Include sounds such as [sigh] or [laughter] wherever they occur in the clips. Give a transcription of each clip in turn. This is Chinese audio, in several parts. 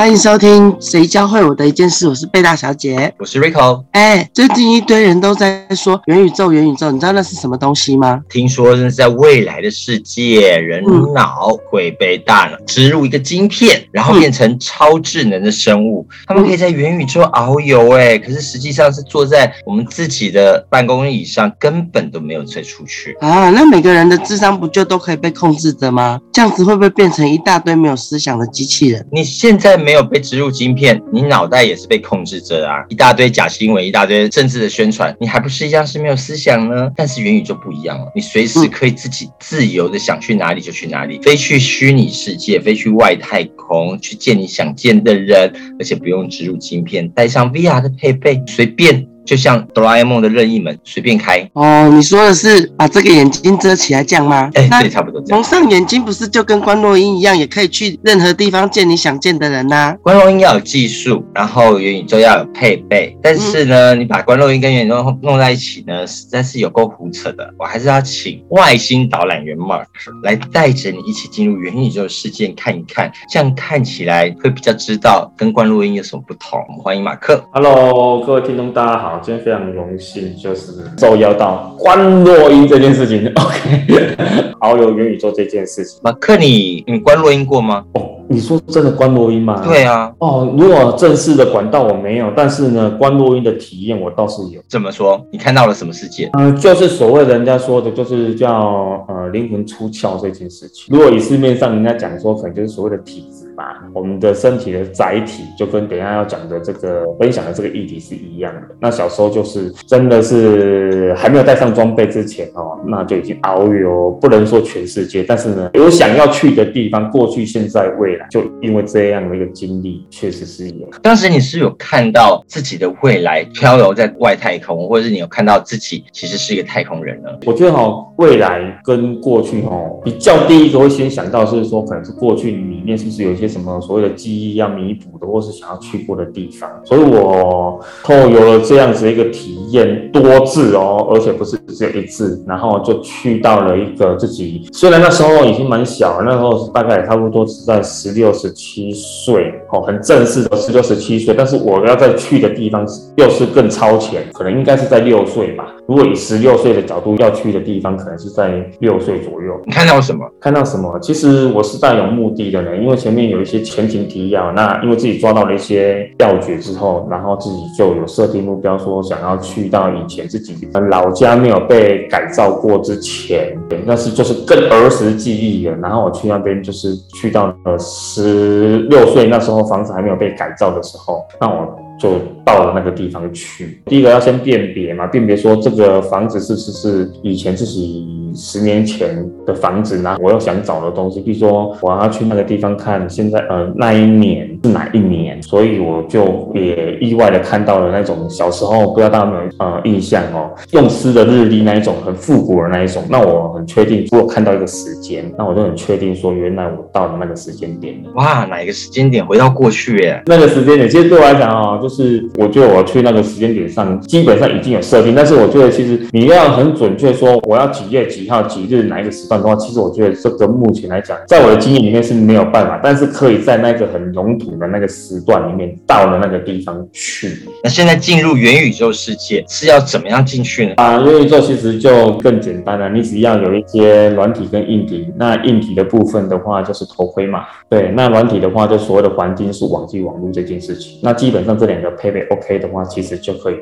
欢迎收听《谁教会我的一件事》，我是贝大小姐，我是 Rico。哎，最近一堆人都在说元宇宙，元宇宙，你知道那是什么东西吗？听说那是在未来的世界，人脑会被大脑植入一个晶片，然后变成超智能的生物，他们可以在元宇宙遨游。哎，可是实际上是坐在我们自己的办公椅上，根本都没有再出去啊。那每个人的智商不就都可以被控制着吗？这样子会不会变成一大堆没有思想的机器人？你现在没。没有被植入晶片，你脑袋也是被控制着啊！一大堆假新闻，一大堆政治的宣传，你还不是一样是没有思想呢？但是元宇宙不一样了，你随时可以自己自由的想去哪里就去哪里，飞去虚拟世界，飞去外太空，去见你想见的人，而且不用植入晶片，带上 VR 的配备，随便。就像哆啦 A 梦的任意门，随便开哦。你说的是把这个眼睛遮起来这样吗？哎，对，差不多这样。蒙上眼睛不是就跟关洛音一样，也可以去任何地方见你想见的人呐。关洛音要有技术，然后元宇宙要有配备。但是呢，你把关洛音跟元宇宙弄在一起呢，实在是有够胡扯的。我还是要请外星导览员 Mark 来带着你一起进入元宇宙世界看一看，这样看起来会比较知道跟关洛音有什么不同。欢迎马克。Hello，各位听众，大家好。今天非常荣幸，就是受邀到关洛音这件事情。[laughs] OK，遨游元宇宙这件事情。马克，你你关洛音过吗？哦，你说真的关洛音吗？对啊。哦，如果正式的管道我没有，但是呢，关洛音的体验我倒是有。怎么说？你看到了什么世界？嗯，就是所谓人家说的，就是叫呃灵魂出窍这件事情。如果以市面上人家讲说，可能就是所谓的体质。我们的身体的载体就跟等下要讲的这个分享的这个议题是一样的。那小时候就是真的是还没有带上装备之前哦，那就已经遨游，不能说全世界，但是呢，有想要去的地方，过去、现在、未来，就因为这样的一个经历，确实是有。当时你是有看到自己的未来漂流在外太空，或者是你有看到自己其实是一个太空人呢？我觉得哈，未来跟过去哈，比较第一个会先想到是说，可能是过去里面是不是有一些。什么所谓的记忆要弥补的，或是想要去过的地方，所以我透有了这样子一个体验，多次哦，而且不是只有一次，然后就去到了一个自己，虽然那时候已经蛮小，那时候大概也差不多是在十六、十七岁，哦，很正式的十六、十七岁，但是我要再去的地方又是更超前，可能应该是在六岁吧。如果以十六岁的角度要去的地方，可能是在六岁左右。你看到什么？看到什么？其实我是带有目的的呢，因为前面有。一些前情提要，那因为自己抓到了一些要诀之后，然后自己就有设定目标，说想要去到以前自己老家没有被改造过之前，那是就是更儿时记忆了。然后我去那边就是去到呃十六岁那时候，房子还没有被改造的时候，那我就到了那个地方去。第一个要先辨别嘛，辨别说这个房子是是是以前自己。十年前的房子呢？我又想找的东西，比如说我要去那个地方看，现在呃那一年是哪一年？所以我就也意外的看到了那种小时候不知道大家有没有呃印象哦，用诗的日历那一种很复古的那一种。那我很确定，如果看到一个时间，那我就很确定说，原来我到了那个时间点。哇，哪一个时间点？回到过去耶？那个时间点，其实对我来讲哦，就是我觉得我去那个时间点上，基本上已经有设定，但是我觉得其实你要很准确说我要几月。几号几日哪一个时段的话，其实我觉得这个目前来讲，在我的经验里面是没有办法，但是可以在那个很笼统的那个时段里面到了那个地方去。那现在进入元宇宙世界是要怎么样进去呢？啊，元宇宙其实就更简单了，你只要有一些软体跟硬体。那硬体的部分的话就是头盔嘛，对，那软体的话就所谓的环境是网际网络这件事情。那基本上这两个配备 OK 的话，其实就可以，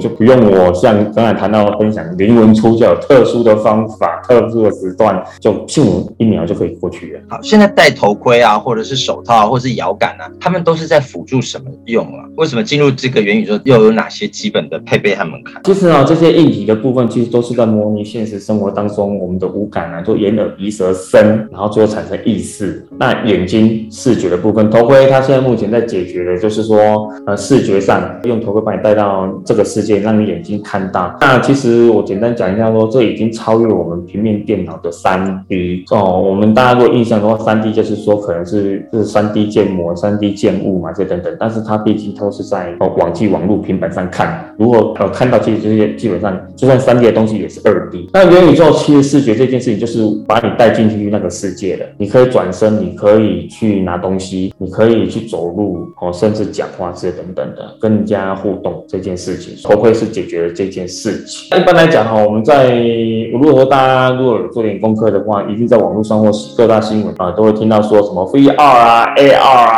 就不用我像刚才谈到分享灵魂出窍特殊的方法。特殊的时段，就迅一秒就可以过去了。好，现在戴头盔啊，或者是手套，或者是摇杆啊，他们都是在辅助什么用啊？为什么进入这个元宇宙又有哪些基本的配备和门槛？其实啊，这些硬体的部分其实都是在模拟现实生活当中我们的五感啊，就眼、耳、鼻、舌、身，然后最后产生意识。那眼睛视觉的部分，头盔它现在目前在解决的就是说，呃，视觉上用头盔把你带到这个世界，让你眼睛看到。那其实我简单讲一下，说这已经超越我们平面电脑的三 D 哦。我们大家如果印象的话，三 D 就是说可能是是三 D 建模、三 D 建物嘛，这等等。但是它毕竟都是在哦网际网络平板上看，如果呃看到其实这些基本上就算三 D 的东西也是二 D。那元宇宙其实视觉这件事情就是把你带进去那个世界了，你可以转身，你可以去拿东西，你可以去走路哦，甚至讲话这等等的，跟人家互动这件事情，头盔是解决了这件事情。一般来讲哈，我们在如果说大家如果做点功课的话，一定在网络上或各大新闻啊，都会听到说什么 VR 啊、AR 啊、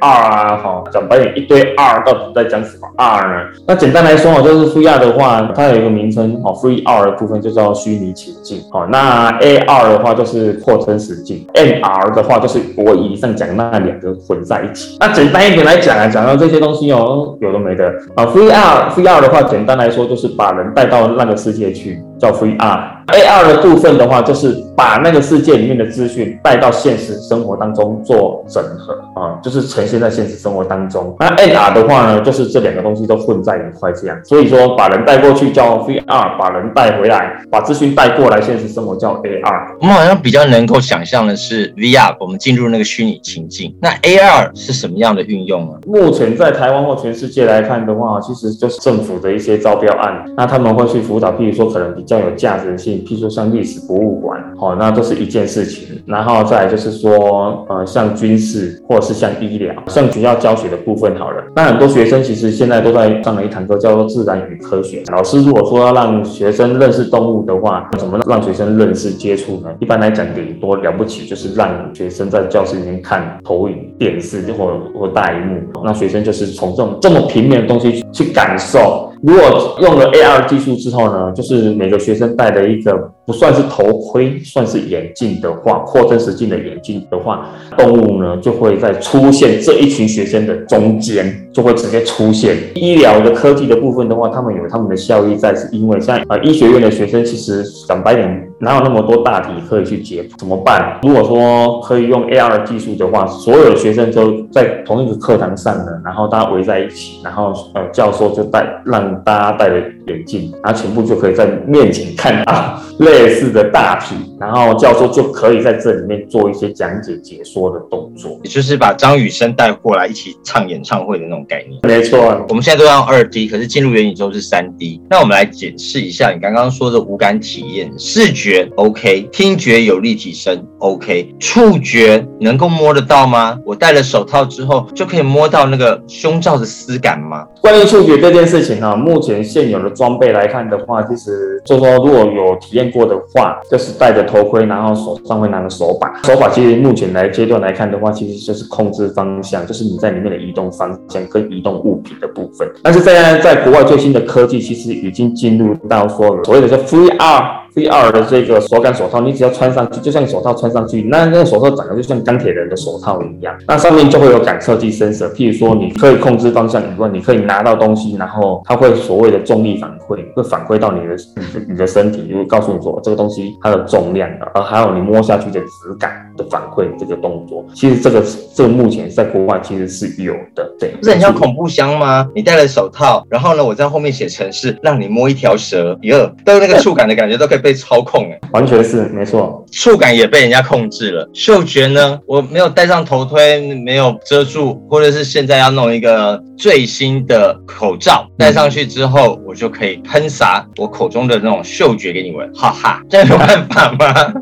R 啊，哈，讲白点一堆 R 到底在讲什么 R 呢？那简单来说哦，就是 Free R 的话，它有一个名称哦，Free R 的部分就叫虚拟情境哦，那 AR 的话就是扩增实境，MR 的话就是我以上讲那两个混在一起。那简单一点来讲啊，讲到这些东西哦，有的没的啊，Free R Free R 的话，简单来说就是把人带到那个世界去，叫 VR。AR 的部分的话，就是把那个世界里面的资讯带到现实生活当中做整合啊，就是呈现在现实生活当中。那 AR 的话呢，就是这两个东西都混在一块这样。所以说，把人带过去叫 VR，把人带回来，把资讯带过来现实生活叫 AR。我们好像比较能够想象的是 VR，我们进入那个虚拟情境。那 AR 是什么样的运用呢？目前在台湾或全世界来看的话，其实就是政府的一些招标案，那他们会去辅导，譬如说可能比较要有价值性。譬如说像历史博物馆，哦，那都是一件事情。然后再就是说，呃，像军事或者是像医疗，像学校教学的部分好了。那很多学生其实现在都在上了一堂课，叫做自然与科学。老师如果说要让学生认识动物的话，怎么让学生认识接触呢？一般来讲，顶多了不起就是让学生在教室里面看投影电视或或大荧幕，那学生就是从这种这么平面的东西去感受。如果用了 AR 技术之后呢，就是每个学生戴的一个不算是头盔，算是眼镜的话，扩增实境的眼镜的话，动物呢就会在出现这一群学生的中间，就会直接出现。医疗的科技的部分的话，他们有他们的效益在，是因为像呃医学院的学生，其实讲白点，哪有那么多大题可以去解？怎么办？如果说可以用 AR 技术的话，所有的学生都在同一个课堂上呢，然后大家围在一起，然后呃教授就带让。大家带着眼镜，然后全部就可以在面前看到 [laughs] 类似的大体，然后教授就可以在这里面做一些讲解、解说的动作，也就是把张雨生带过来一起唱演唱会的那种概念。没错，我们现在都用二 D，可是进入元宇宙是三 D。那我们来解释一下你刚刚说的五感体验：视觉 OK，听觉有立体声 OK，触觉能够摸得到吗？我戴了手套之后就可以摸到那个胸罩的丝感吗？关于触觉这件事情哈？目前现有的装备来看的话，其实就说如果有体验过的话，就是戴着头盔，然后手上会拿个手把。手把其实目前来阶段来看的话，其实就是控制方向，就是你在里面的移动方向跟移动物品的部分。但是现在在国外最新的科技，其实已经进入到说所谓的叫 VR。VR 的这个手感手套，你只要穿上去，就像手套穿上去，那那个手套长得就像钢铁人的手套一样。那上面就会有感测器 sensor，譬如说你可以控制方向以外，你可以拿到东西，然后它会所谓的重力反馈，会反馈到你的你的你的身体，就会告诉你说这个东西它的重量，而还有你摸下去的质感的反馈这个动作。其实这个这个目前在国外其实是有的，对。不是很像恐怖箱吗？你戴了手套，然后呢，我在后面写程式，让你摸一条蛇，哟，都那个触感的感觉都可以。被操控哎，完全是没错，触感也被人家控制了。嗅觉呢，我没有戴上头盔，没有遮住，或者是现在要弄一个最新的口罩，戴上去之后，我就可以喷洒我口中的那种嗅觉给你闻，哈哈，这样有办法吗？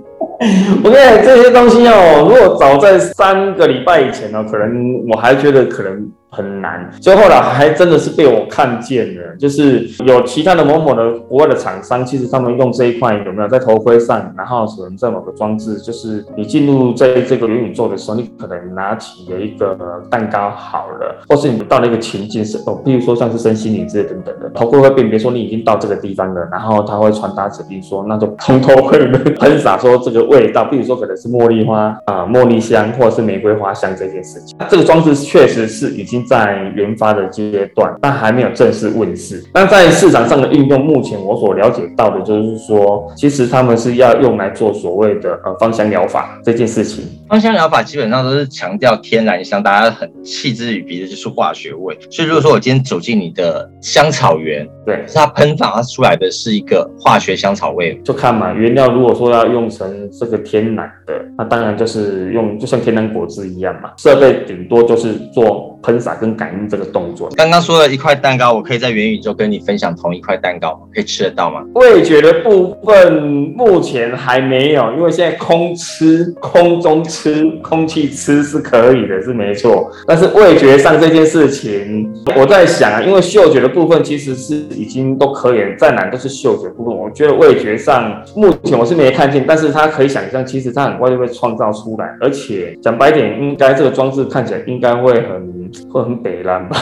[laughs] 我跟你这些东西哦，如果早在三个礼拜以前呢，可能我还觉得可能。很难。所以后来还真的是被我看见了，就是有其他的某某的国外的厂商，其实他们用这一块有没有在头盔上，然后可能在某个装置，就是你进入在这个元宇宙的时候，你可能拿起了一个蛋糕好了，或是你到了一个情境是哦，比如说像是身心灵之类等等的，头盔会辨别说你已经到这个地方了，然后他会传达指令说，那就从头盔里面喷洒说这个味道，比如说可能是茉莉花啊、茉莉香或者是玫瑰花香这件事情。这个装置确实是已经在研发的阶段，但还没有正式问世。那在市场上的应用，目前我所了解到的就是说，其实他们是要用来做所谓的呃芳香疗法这件事情。芳香疗法基本上都是强调天然香，大家很弃之于鼻的就是化学味。所以如果说我今天走进你的香草园，对，是它喷发出来的是一个化学香草味，就看嘛，原料如果说要用成这个天然的，那当然就是用就像天然果汁一样嘛，设备顶多就是做喷洒跟感应这个动作。刚刚说了一块蛋糕，我可以在元宇宙跟你分享同一块蛋糕吗？可以吃得到吗？味觉的部分目前还没有，因为现在空吃、空中吃、空气吃是可以的，是没错。但是味觉上这件事情，我在想啊，因为嗅觉的部分其实是已经都可以，再难都是嗅觉部分。我觉得味觉上目前我是没看见，但是它可以想象，其实它很快就会创造出来，而且讲白点，应该这个装置看起来应该会很会很北蓝吧？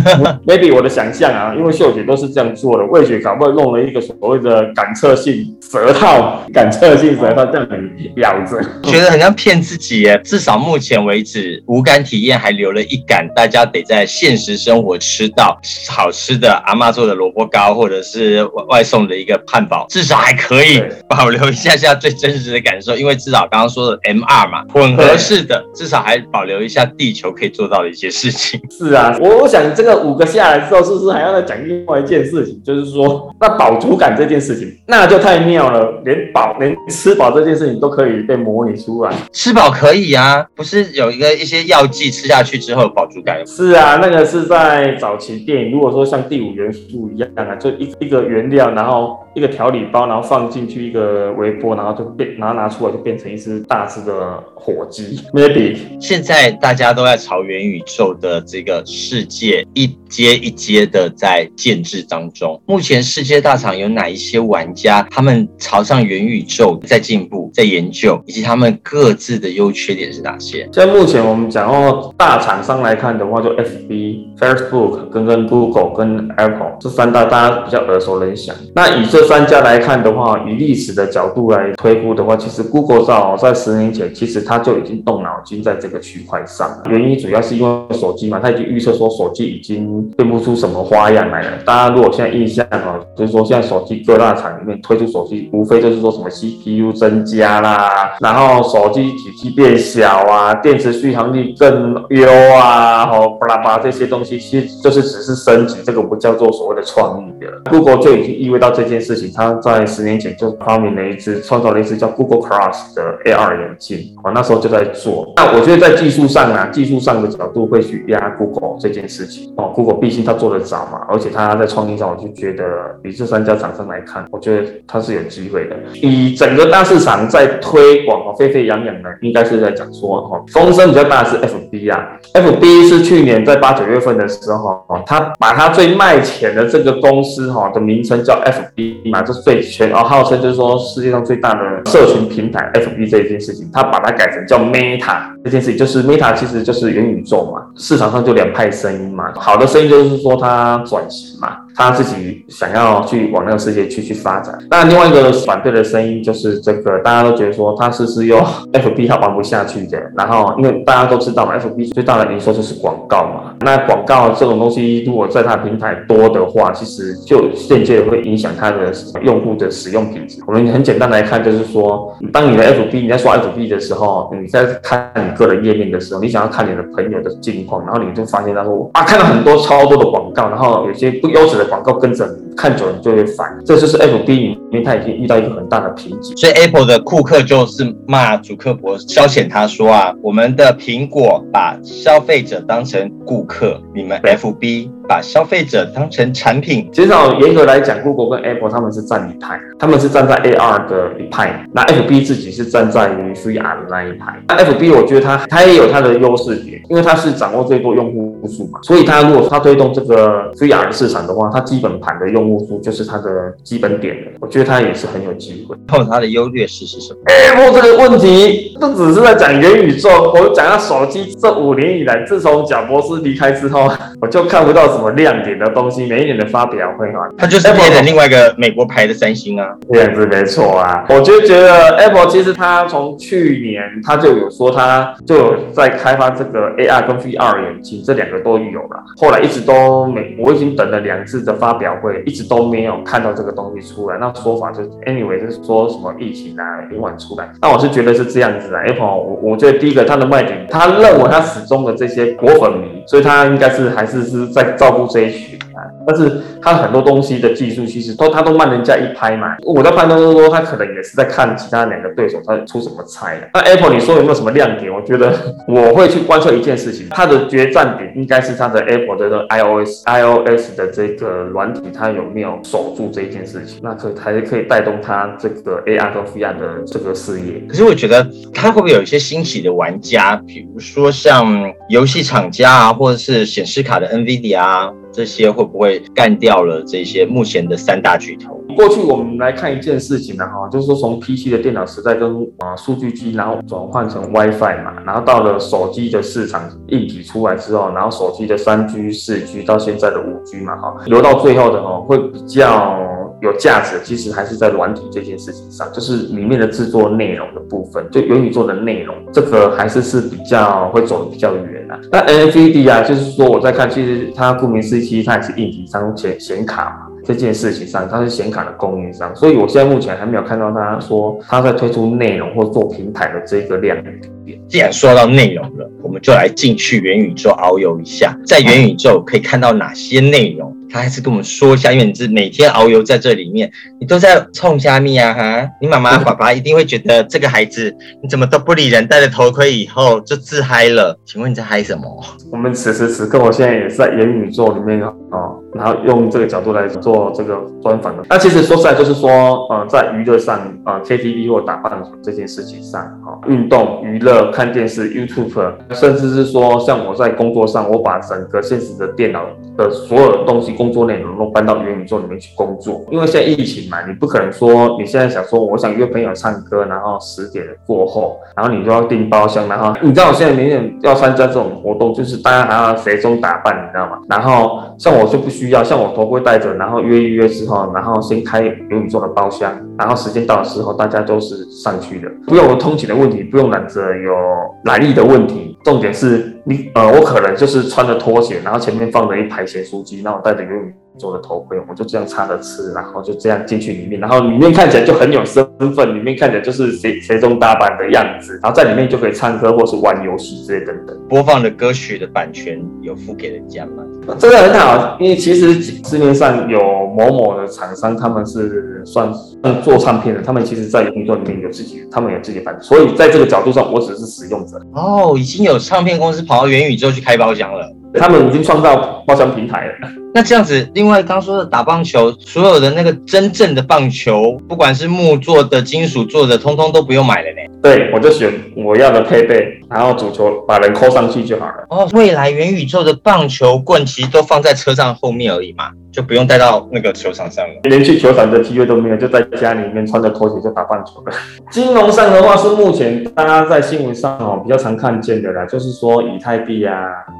[laughs] maybe 我的想象啊，因为嗅觉都是这样做的，味觉搞不好弄了一个所谓的感测性舌套，[laughs] 感测性舌套这样你咬着，觉得很像骗自己耶。至少目前为止，无感体验还留了一感，大家得在现实生活吃到好吃的阿妈做的萝卜糕，或者是外外送的一个汉堡，至少还可以保留一下下最真实的感受。因为至少刚刚说的 MR 嘛，混合式的，至少还保留一下地球可以做到的一些事情。是啊，我我想这个五个下来之后，是不是还要再讲另外一件事情？就是说，那饱足感这件事情，那就太妙了，连饱连吃饱这件事情都可以被模拟出来。吃饱可以啊，不是有一个一些药剂吃下去之后饱足感？是啊，那个是在早期电影，如果说像第五元素一样啊，就一一个原料，然后一个调理包，然后放进去一个微波，然后就变，然后拿出来就变成一只大只的火鸡，maybe 现在大家都在朝元宇宙的这个世界一阶一阶的在建制当中。目前世界大厂有哪一些玩家，他们朝向元宇宙在进步、在研究，以及他们各自的优缺点是哪些？现在目前我们讲到大厂商来看的话，就 FB、Facebook 跟跟 Google 跟 Apple 这三大大家比较耳熟能详。那以这三家来看的话，以历史的角度来推估的话，其实 Google 上在十年前，其实他就已经动脑筋在这个区块上。原因主要是因为手机嘛，他已经预测说手机已经变不出什么花样来了。大家如果现在印象哦，就是说现在手机各大厂里面推出手机，无非就是说什么 CPU 增加啦，然后手机体积变小啊，电池续航力更优啊，哦，巴拉巴这些东西，其实就是只是升级，这个不叫做所谓的创意的。Google 就已经意味到这件事情，他在十年前就发明了一只，创造了一只叫 Google Glass 的 AR 眼镜，哦，那那时候就在做。那我觉得在技术上啊，技术上的角度会去压 Google 这件事情哦，Google 毕竟它做得早嘛，而且它在创新上，我就觉得比这三家厂商来看，我觉得它是有机会的。以整个大市场在推广哦，沸沸扬扬的，应该是在讲说哦，风声比较大的是 FB 啊，FB 是去年在八九月份的时候哦，它把它最卖钱的这个公司哈的名称叫 FB 嘛，这是最全哦，号称就是说世界上最大的社群平台 FB 这一件事情，它把它改叫 Meta 这件事情，就是 Meta 其实就是元宇宙嘛，市场上就两派声音嘛，好的声音就是说它转型嘛。他自己想要去往那个世界去去发展。那另外一个反对的声音就是这个，大家都觉得说他是是用 FB 他玩不下去的。然后因为大家都知道嘛，FB 最大的营收就是广告嘛。那广告这种东西，如果在它平台多的话，其实就间接会影响它的用户的使用品质。我们很简单来看，就是说，当你的 FB 你在刷 FB 的时候，你在看你个人页面的时候，你想要看你的朋友的近况，然后你就发现他说啊，看到很多超多的广告，然后有些不优质的广告跟着你，看久了你就会烦。这就是 FB 里面它已经遇到一个很大的瓶颈。所以 Apple 的库克就是骂主克伯消遣他说啊，我们的苹果把消费者当成顾客，你们 FB 把消费者当成产品。其实哦，严格来讲，Google 跟 Apple 他们是站一派，他们是站在 AR 的一派，那 FB 自己是站在于 VR 的那一派。那 FB 我觉得它它也有它的优势点，因为它是掌握最多用户数嘛，所以它如果它推动这个 VR 市场的话，它基本盘的用户数就是它的基本点了。我觉得它也是很有机会。然后它的优劣势是什么？Apple 这个问题，这只是在讲元宇宙。我讲到手机，这五年以来，自从贾博士离开之后，我就看不到什么亮点的东西。每一年的发表会哈，它就是配的另外一个美国牌的三星啊。这样子没错啊。我就觉得 Apple 其实它从去年它就有说，它就有在开发这个 AR 跟 VR 眼镜，这两个都有了。后来一直都没，我已经等了两次的发表会，一直都没有看到这个东西出来。那说法就是 anyway 就是说什么疫情啊，延晚出来。那我是觉得是这样子啊。Apple 我我觉得第一个它的卖点，他认为他始终的这些果粉迷，所以他应该是还是是在照顾这一群啊。但是他很多东西的技术其实都他都慢人家一拍嘛。我在判断是说他可能也是在看其他两个对手他出什么菜的。那 Apple 你说有没有什么亮点？我觉得 [laughs] 我会去观测一件事情，它的决战点应该是它的 Apple 的 iOS iOS 的这个软体，它有没有守住这一件事情？那可还是可以带动它这个 AR 跟 VR 的这个事业。可是我觉得它会不会有一些新奇的玩家，比如说像游戏厂家啊，或者是显示卡的 NVIDIA 啊，这些会不会干掉了这些目前的三大巨头？过去我们来看一件事情呢，哈，就是说从 PC 的电脑时代跟啊数据机，然后转换成 WiFi 嘛，然后到了手机的市场一体出来之后，然后手机的三 G、四 G 到现在的五 G 嘛，哈，留到最后的哈会比较有价值，其实还是在软体这件事情上，就是里面的制作内容的部分，就元宇宙的内容，这个还是是比较会走的比较远啊。那 NVIDIA 啊，就是说我在看，其实它顾名思义，其实它也是硬体商显显卡嘛。这件事情上，它是显卡的供应商，所以我现在目前还没有看到他说他在推出内容或做平台的这个亮点。既然说到内容了，我们就来进去元宇宙遨游一下，在元宇宙可以看到哪些内容？他还是跟我们说一下，因为你是每天遨游在这里面，你都在冲虾米啊哈！你妈妈爸爸一定会觉得这个孩子你怎么都不理人，戴了头盔以后就自嗨了。请问你在嗨什么？我们此时此刻，我现在也是在元宇宙里面哦，然后用这个角度来做这个专访的。那其实说实在，就是说，呃，在娱乐上，呃，KTV 或打棒球这件事情上，哈、运动、娱乐、看电视、YouTube，甚至是说，像我在工作上，我把整个现实的电脑的所有的东西、工作内容都搬到元宇宙里面去工作。因为现在疫情嘛，你不可能说你现在想说，我想约朋友唱歌，然后十点过后，然后你就要订包厢，然后你知道我现在明年要参加这种活动，就是大家还要随中打扮，你知道吗？然后像我就不需要，像我头盔戴着，然后约一约之后，然后先开元宇宙的包厢，然后时间到的时候，大家都是上去的，不用有通勤的问题，不用揽着有 [laughs] 来历的问题，重点是你呃，我可能就是穿着拖鞋，然后前面放着一排咸酥鸡，然后戴着元宇宙的头盔，我就这样插着吃，然后就这样进去里面，然后里面看起来就很有身份，里面看起来就是谁谁中打扮的样子，然后在里面就可以唱歌或是玩游戏之类等等。播放的歌曲的版权有付给人家吗？这个很好，因为其实市面上有某某的厂商，他们是算算做唱片的，他们其实在工作里面有自己，他们有自己的版权，所以在这个角度上，我只是使用者，哦，已经有唱片公司跑到元宇宙去开包厢了。他们已经创造包厢平台了。那这样子，另外刚说的打棒球，所有的那个真正的棒球，不管是木做的、金属做的，通通都不用买了呢。对，我就选我要的配备，然后主球把人扣上去就好了。哦，未来元宇宙的棒球棍其实都放在车上后面而已嘛，就不用带到那个球场上了。连去球场的机会都没有，就在家里面穿着拖鞋就打棒球了。金融上的话，是目前大家在新闻上哦比较常看见的啦，就是说以太币啊，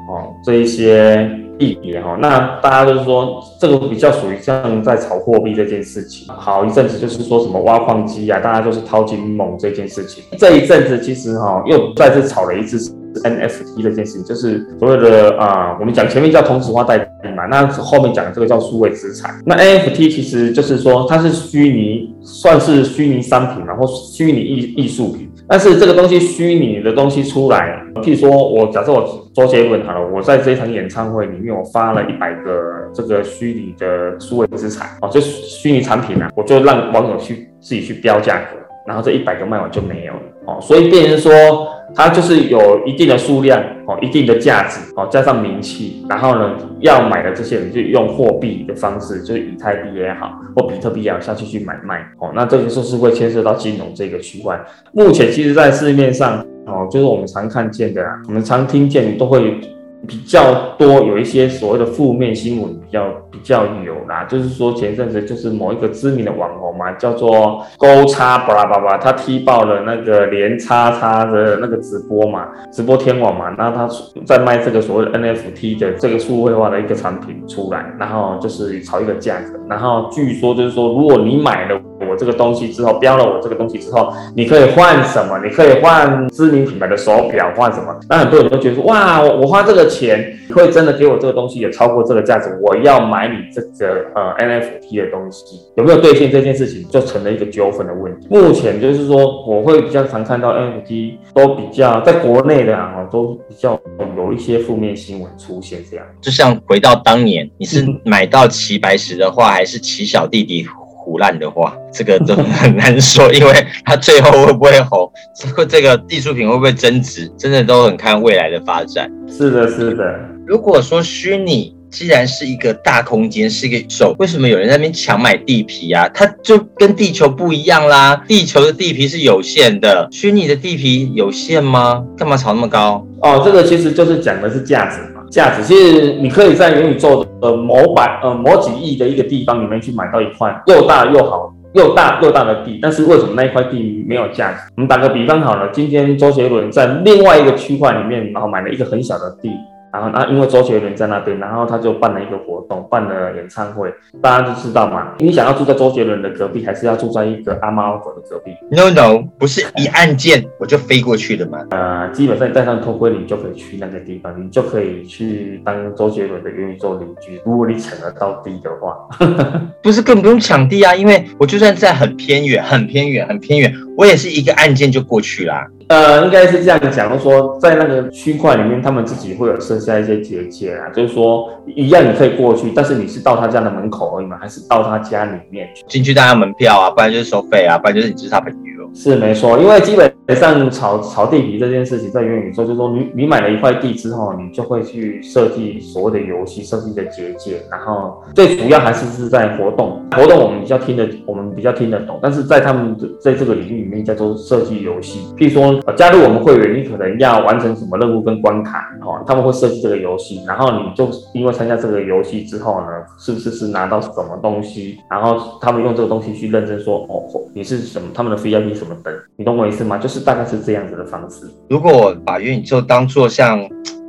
哦这一些币别哈，那大家就是说这个比较属于像在炒货币这件事情。好一阵子就是说什么挖矿机啊，大家都是淘金梦这件事情。这一阵子其实哈又再次炒了一次。NFT 这件事情，就是所谓的啊、我们讲前面叫同质化代币嘛，那后面讲的这个叫数位资产。那 NFT 其实就是说它是虚拟，算是虚拟商品嘛，或虚拟艺艺术品。但是这个东西虚拟的东西出来，譬如说我假设我周杰伦好了，我在这一场演唱会里面我发了一百个这个虚拟的数位资产哦，就虚拟产品啊，我就让网友去自己去标价格，然后这一百个卖完就没有了哦，所以变成说。它就是有一定的数量哦，一定的价值哦，加上名气，然后呢，要买的这些人就用货币的方式，就是以太币也好，或比特币也好下去去买卖哦，那这个就是会牵涉到金融这个区块。目前其实，在市面上哦，就是我们常看见的，我们常听见都会。比较多有一些所谓的负面新闻，较比较有啦，就是说前阵子就是某一个知名的网红嘛，叫做勾叉巴拉巴拉，他踢爆了那个连叉叉的那个直播嘛，直播天网嘛，然后他在卖这个所谓的 NFT 的这个数位化的一个产品出来，然后就是炒一个价格，然后据说就是说，如果你买了。我这个东西之后标了我这个东西之后，你可以换什么？你可以换知名品牌的手表，换什么？那很多人都觉得说，哇，我花这个钱会真的给我这个东西也超过这个价值，我要买你这个呃 NFT 的东西，有没有兑现这件事情就成了一个纠纷的问题。目前就是说，我会比较常看到 NFT 都比较在国内的啊，都比较有一些负面新闻出现这样。就像回到当年，你是买到齐白石的话，还是齐小弟弟？胡烂的话，这个都很难说，因为他最后会不会红，这个艺术品会不会增值，真的都很看未来的发展。是的，是的。如果说虚拟既然是一个大空间，是一个手，为什么有人在那边抢买地皮啊？它就跟地球不一样啦，地球的地皮是有限的，虚拟的地皮有限吗？干嘛炒那么高？哦，这个其实就是讲的是价值嘛。价值其实你可以在元宇宙的某百呃某几亿的一个地方里面去买到一块又大又好又大又大的地，但是为什么那一块地没有价值？我们打个比方好了，今天周杰伦在另外一个区块里面，然后买了一个很小的地。然后那因为周杰伦在那边，然后他就办了一个活动，办了演唱会，大家都知道嘛。你想要住在周杰伦的隔壁，还是要住在一个阿猫阿狗的隔壁？No No，不是一按键我就飞过去的嘛？呃，基本上你戴上头盔，你就可以去那个地方，你就可以去当周杰伦的元宇宙邻居。如果你抢得到地的话，不是更不用抢地啊，因为我就算在很偏远、很偏远、很偏远，我也是一个按键就过去啦。呃，应该是这样讲，就说在那个区块里面，他们自己会有设下一些结界啊，就是说一样你可以过去，但是你是到他家的门口而已嘛，还是到他家里面进去？大家门票啊，不然就是收费啊，不然就是你是他朋友。是没错，因为基本上炒炒地皮这件事情，在元宇宙，就是说你你买了一块地之后，你就会去设计所谓的游戏，设计的结界，然后最主要还是是在活动，活动我们比较听得，我们比较听得懂，但是在他们在这个领域里面在做设计游戏，譬如说加入我们会员，你可能要完成什么任务跟关卡，哦，他们会设计这个游戏，然后你就因为参加这个游戏之后呢，是不是是拿到什么东西，然后他们用这个东西去认证说，哦，你是什么，他们的 VIP。什么等，你懂我意思吗？就是大概是这样子的方式。如果我把元宇宙当做像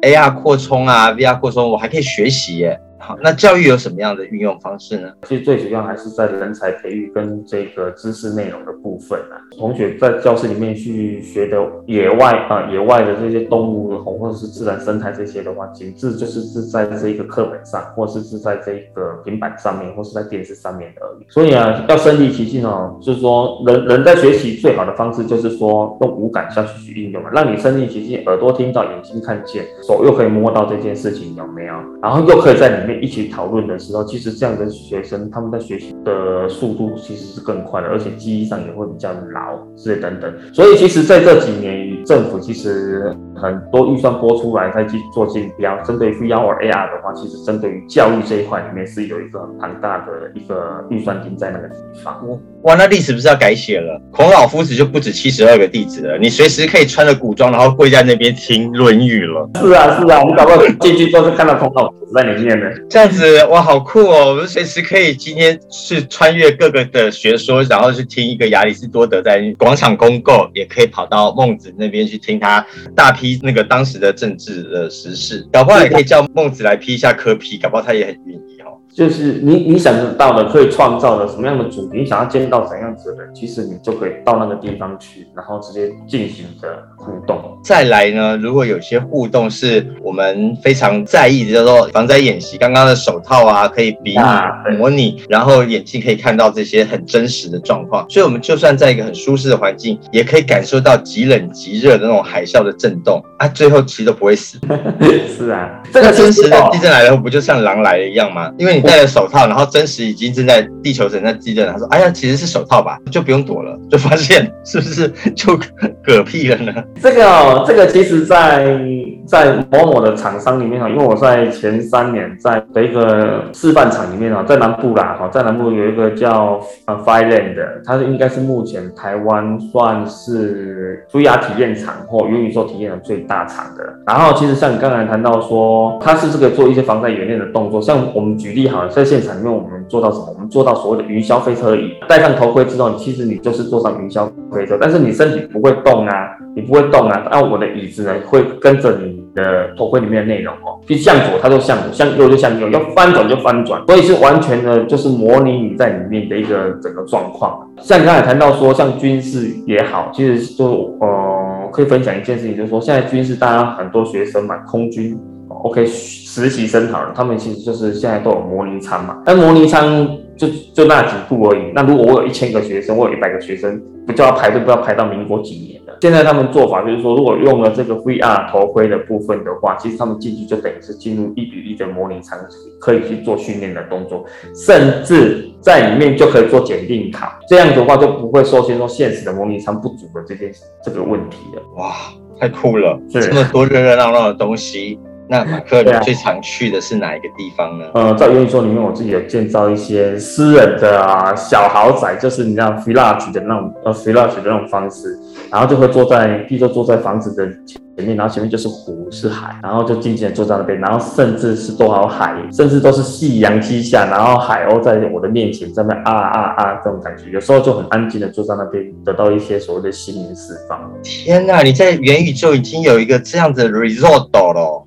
AR 扩充啊、VR 扩充，我还可以学习耶。好，那教育有什么样的运用方式呢？其实最主要还是在人才培育跟这个知识内容的部分啊。同学在教室里面去学的野外啊，野外的这些动物或者是自然生态这些的话，仅致就是是在这一个课本上，或是是在这一个平板上面，或是在电视上面而已。所以啊，要身临其境哦，就是说人人在学习最好的方式就是说用五感下去去运用嘛，让你身临其境，耳朵听到，眼睛看见，手又可以摸到这件事情有没有？然后又可以在里面。一起讨论的时候，其实这样的学生他们在学习的速度其实是更快的，而且记忆上也会比较牢，之类等等。所以其实在这几年，政府其实很多预算拨出来再去做竞标，针对 VR 或 AR 的话，其实针对于教育这一块里面是有一个很庞大的一个预算金在那个地方。哇，那历史不是要改写了？孔老夫子就不止七十二个弟子了，你随时可以穿着古装，然后跪在那边听《论语》了。是啊，是啊，我们搞不好进去之后就看到孔老夫子在里面的。这样子哇，好酷哦！我们随时可以今天是穿越各个的学说，然后去听一个亚里士多德在广场公购，也可以跑到孟子那边去听他大批那个当时的政治的时事，搞不好也可以叫孟子来批一下科批，搞不好他也很愿意哦。就是你你想得到的，可以创造的什么样的主题，你想要见到怎样子的人，其实你就可以到那个地方去，然后直接进行的互动。再来呢，如果有些互动是我们非常在意的，叫做防灾演习，刚刚的手套啊，可以比拟模拟，然后眼睛可以看到这些很真实的状况，所以我们就算在一个很舒适的环境，也可以感受到极冷极热的那种海啸的震动啊，最后其实都不会死。[laughs] 是啊，这个真实的地震来了，不就像狼来了一样吗？因为你。戴了手套，然后真实已经正在地球正在地震。他说：“哎呀，其实是手套吧，就不用躲了。”就发现是不是就嗝屁了呢？[laughs] 这个哦，这个其实在在某某的厂商里面哈，因为我在前三年在的一个示范厂里面啊，在南部啦，哈，在南部有一个叫呃 Fireland 的，它是应该是目前台湾算是 VR 体验场或元宇宙体验的最大厂的。然后其实像你刚才谈到说，它是这个做一些防晒演练的动作，像我们举例好了，在现场里面我们做到什么？我们做到所谓的云霄飞车椅，戴上头盔之后，其实你就是坐上云霄飞车，但是你身体不会动啊，你不会动啊，那我的椅子呢会跟着你的头盔里面的内容哦，就向左它就向左，向右就向右，要翻转就翻转，所以是完全的就是模拟你在里面的一个整个状况。像刚才谈到说，像军事也好，其实就呃可以分享一件事情，就是说现在军事大家很多学生嘛，空军。OK，实习生好了，他们其实就是现在都有模拟舱嘛，但模拟舱就就那几部而已。那如果我有一千个学生，我有一百个学生，不就要排队，不要排到民国几年了？现在他们做法就是说，如果用了这个 VR 头盔的部分的话，其实他们进去就等于是进入一比一的模拟舱，可以去做训练的动作，甚至在里面就可以做检定考。这样的话就不会受限说现实的模拟舱不足的这件这个问题了。哇，太酷了！这么多热热闹闹的东西。那马克，你最常去的是哪一个地方呢？呃，在元宇宙里面，我自己有建造一些私人的啊小豪宅，就是你知道 village 的那种呃 village 的那种方式，然后就会坐在，比如说坐在房子的前面，然后前面就是湖是海，然后就静静的坐在那边，然后甚至是多少海，甚至都是夕阳西下，然后海鸥在我的面前在那啊啊啊这种感觉，有时候就很安静的坐在那边，得到一些所谓的心灵释放。天哪，你在元宇宙已经有一个这样的 resort 了。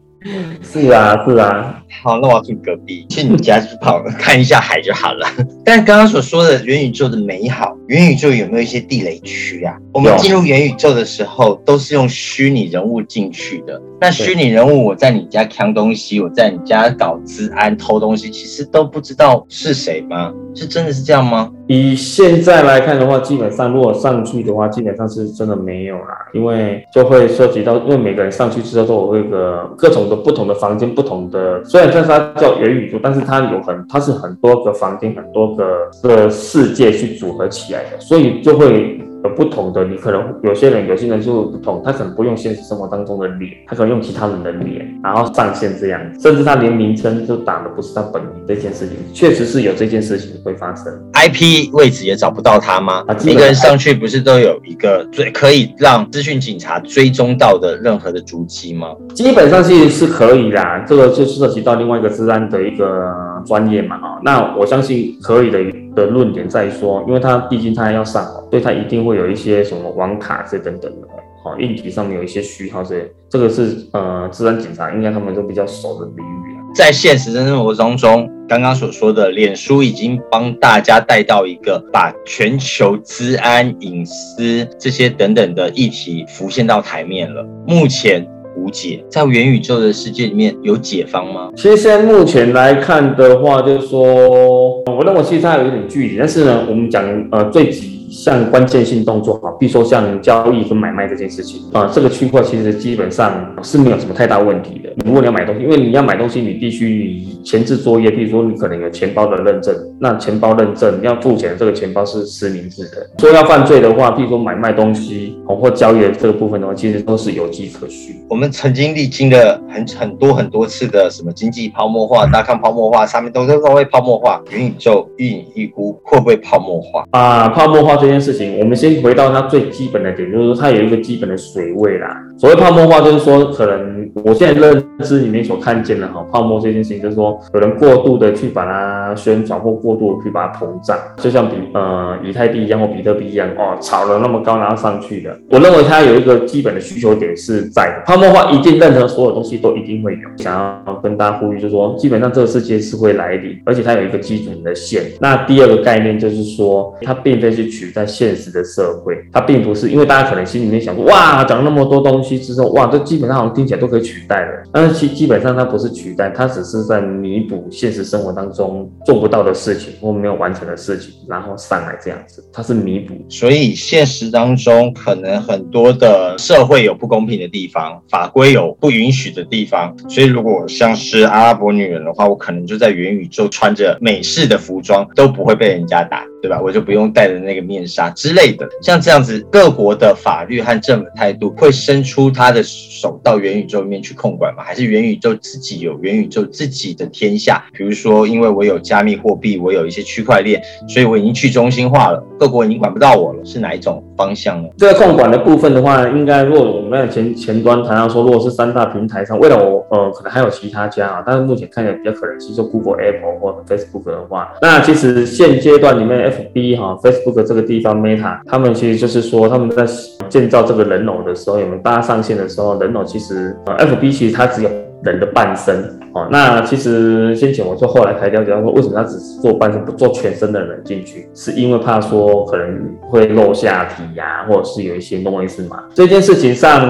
是啊，是啊。好，那我要住隔壁，去你家去跑看一下海就好了。[laughs] 但刚刚所说的元宇宙的美好，元宇宙有没有一些地雷区啊？我们进入元宇宙的时候，都是用虚拟人物进去的。那虚拟人物，我在你家抢东西，我在你家搞治安、偷东西，其实都不知道是谁吗？是真的是这样吗？以现在来看的话，基本上如果上去的话，基本上是真的没有啦，因为就会涉及到，因为每个人上去之后都有一个各种的不同的房间，不同的虽然。但是它叫元宇宙，但是它有很，它是很多个房间，很多个的世界去组合起来的，所以就会。有不同的，你可能有些人，有些人就不同，他可能不用现实生活当中的脸，他可能用其他人的脸，然后上线这样，甚至他连名称都打的不是他本名，这件事情确实是有这件事情会发生。IP 位置也找不到他吗？一个人上去不是都有一个最可以让资讯警察追踪到的任何的足迹吗？基本上是是可以啦，这个就涉及到另外一个治安的一个专业嘛啊，那我相信可以的。的论点在说，因为他毕竟他要上所以它一定会有一些什么网卡这等等的，好，硬体上面有一些序号这些这个是呃，治安警察应该他们都比较熟的领域。在现实生活当中，刚刚所说的脸书已经帮大家带到一个把全球治安、隐私这些等等的议题浮现到台面了。目前。无解，在元宇宙的世界里面有解方吗？其实现在目前来看的话，就是说，我认为其实它有一点距离，但是呢，我们讲呃最几项关键性动作啊，比如说像交易跟买卖这件事情啊，这个区块其实基本上是没有什么太大问题。如果你要买东西，因为你要买东西，你必须前置作业，比如说你可能有钱包的认证，那钱包认证你要付钱，这个钱包是实名制的。说要犯罪的话，比如说买卖东西或交易的这个部分的话，其实都是有迹可循。我们曾经历经了很很多很多次的什么经济泡沫化、大康泡沫化，上面都都会泡沫化。元宇宙一隐一估会不会泡沫化啊？泡沫化。这件事情，我们先回到它最基本的点，就是说它有一个基本的水位啦。所谓泡沫化，就是说可能我现在认知里面所看见的哈，泡沫这件事情，就是说有人过度的去把它宣传，或过度的去把它膨胀，就像比呃以太币一样，或比特币一样，哦，炒了那么高，然后上去的。我认为它有一个基本的需求点是在的。泡沫化一定任何所有东西都一定会有。想要跟大家呼吁，就是说基本上这个世界是会来临，而且它有一个基准的线。那第二个概念就是说，它并非是取。在现实的社会，它并不是因为大家可能心里面想说，哇，讲那么多东西之后，哇，这基本上好像听起来都可以取代了。但是其基本上它不是取代，它只是在弥补现实生活当中做不到的事情或没有完成的事情，然后上来这样子，它是弥补。所以现实当中可能很多的社会有不公平的地方，法规有不允许的地方。所以如果像是阿拉伯女人的话，我可能就在元宇宙穿着美式的服装都不会被人家打。对吧？我就不用戴着那个面纱之类的。像这样子，各国的法律和政府态度会伸出他的手到元宇宙里面去控管吗？还是元宇宙自己有元宇宙自己的天下？比如说，因为我有加密货币，我有一些区块链，所以我已经去中心化了，各国已经管不到我了，是哪一种方向呢？这个控管的部分的话，应该如果我们在前前端谈到说，如果是三大平台上，为了我呃，可能还有其他家啊，但是目前看起来比较可能是说 Google、Apple 或者 Facebook 的话，那其实现阶段里面 FB 哈 Facebook 这个地方 Meta，他们其实就是说他们在建造这个人偶的时候，有没有大家上线的时候，人偶其实呃 FB 其实它只有。人的半身哦，那其实先前我就后来才了解到说，为什么他只是做半身不做全身的人进去，是因为怕说可能会露下体呀，或者是有一些弄意思嘛。这件事情上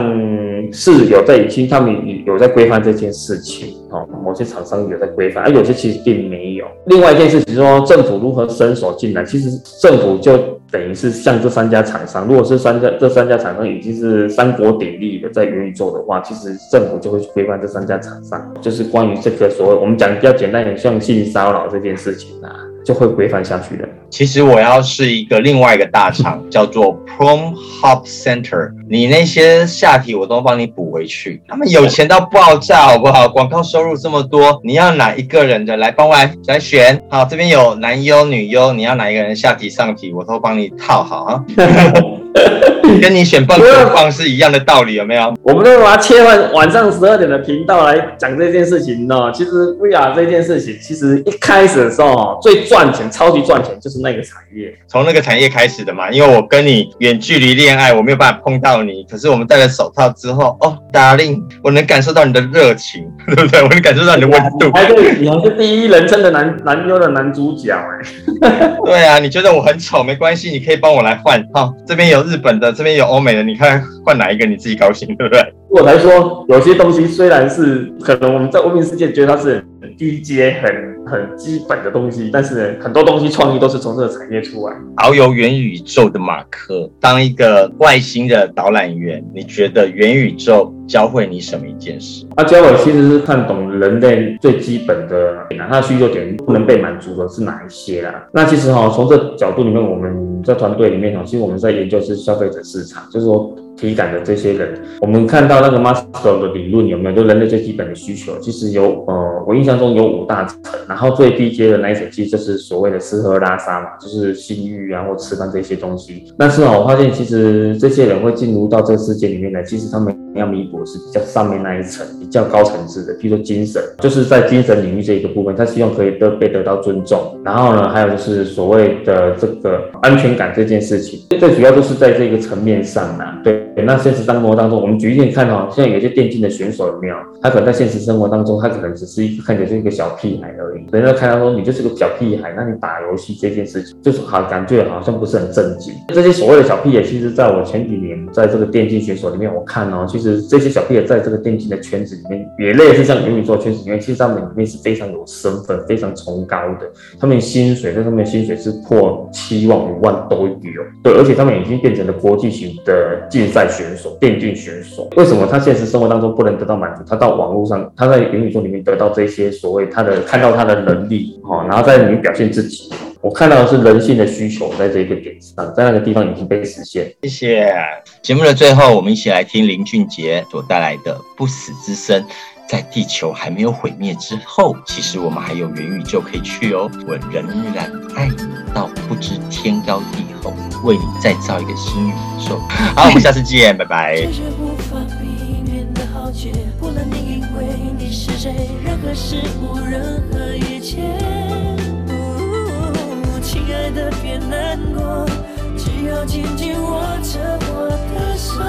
是有在，已经他们有在规范这件事情哦，某些厂商有在规范，而有些其实并没有。另外一件事情是说，政府如何伸手进来，其实政府就。等于是像这三家厂商，如果是三家这三家厂商已经是三国鼎立的在元宇宙的话，其实政府就会去规范这三家厂商，就是关于这个所谓我们讲比较简单一点，像性骚扰这件事情啊。就会规范下去的。其实我要是一个另外一个大厂，[laughs] 叫做 Prom Hub Center，你那些下体我都帮你补回去。他们有钱到爆炸，好不好？广告收入这么多，你要哪一个人的来帮我来来选？好，这边有男优、女优，你要哪一个人下体、上体，我都帮你套好啊。[laughs] 跟你选棒球棒是一样的道理，有没有？我们都把它切换晚上十二点的频道来讲这件事情呢。其实 VR 这件事情，其实一开始的时候最赚钱、超级赚钱就是那个产业，从那个产业开始的嘛。因为我跟你远距离恋爱，我没有办法碰到你，可是我们戴了手套之后，哦，Darling，我能感受到你的热情，对不对？我能感受到你的温度。还是你还是第一人称的男男优的男主角哎。对啊，你觉得我很丑没关系，你可以帮我来换哈。这边有日本的。这边有欧美的，你看换哪一个你自己高兴，对不对？对我来说，有些东西虽然是可能我们在外面世界觉得它是很低阶、很。很基本的东西，但是很多东西创意都是从这个产业出来。遨游元宇宙的马克，当一个外星的导览员，你觉得元宇宙教会你什么一件事？他教我其实是看懂人类最基本的，哪他需求点不能被满足的是哪一些啦。那其实哈，从这角度里面，我们在团队里面哈，其实我们在研究是消费者市场，就是说。体感的这些人，我们看到那个 Maslow 的理论有没有？就人类最基本的需求，其实有呃，我印象中有五大层，然后最低阶的那一层其实就是所谓的吃喝拉撒嘛，就是性欲啊或吃饭这些东西。但是哦，我发现其实这些人会进入到这个世界里面来，其实他们要弥补是比较上面那一层，比较高层次的，比如说精神，就是在精神领域这一个部分，他希望可以得被得到尊重。然后呢，还有就是所谓的这个安全感这件事情，最主要都是在这个层面上呢，对。那现实生活当中，我们举例看哦，现在有些电竞的选手有没有？他可能在现实生活当中，他可能只是一个看起来是一个小屁孩而已。人家看到说你就是个小屁孩，那你打游戏这件事情，就是好感觉好像不是很正经。这些所谓的小屁孩，其实在我前几年在这个电竞选手里面，我看哦，其实这些小屁孩在这个电竞的圈子里面，也类似像元宇宙圈子里面，其实他们里面是非常有身份、非常崇高的。他们薪水在上面薪水是破七万、五万都有。对，而且他们已经变成了国际型的竞赛。选手，电竞选手，为什么他现实生活当中不能得到满足？他到网络上，他在元宇宙里面得到这些所谓他的看到他的能力，哈，然后在里面表现自己。我看到的是人性的需求，在这个点上，在那个地方已经被实现。谢谢。节目的最后，我们一起来听林俊杰所带来的《不死之身》。在地球还没有毁灭之后，其实我们还有元宇宙可以去哦。我仍然爱你到不知天高地厚，为你再造一个新宇宙。[laughs] 好，我们下次见，拜拜。亲爱的，别难过，只要紧紧握着我的手。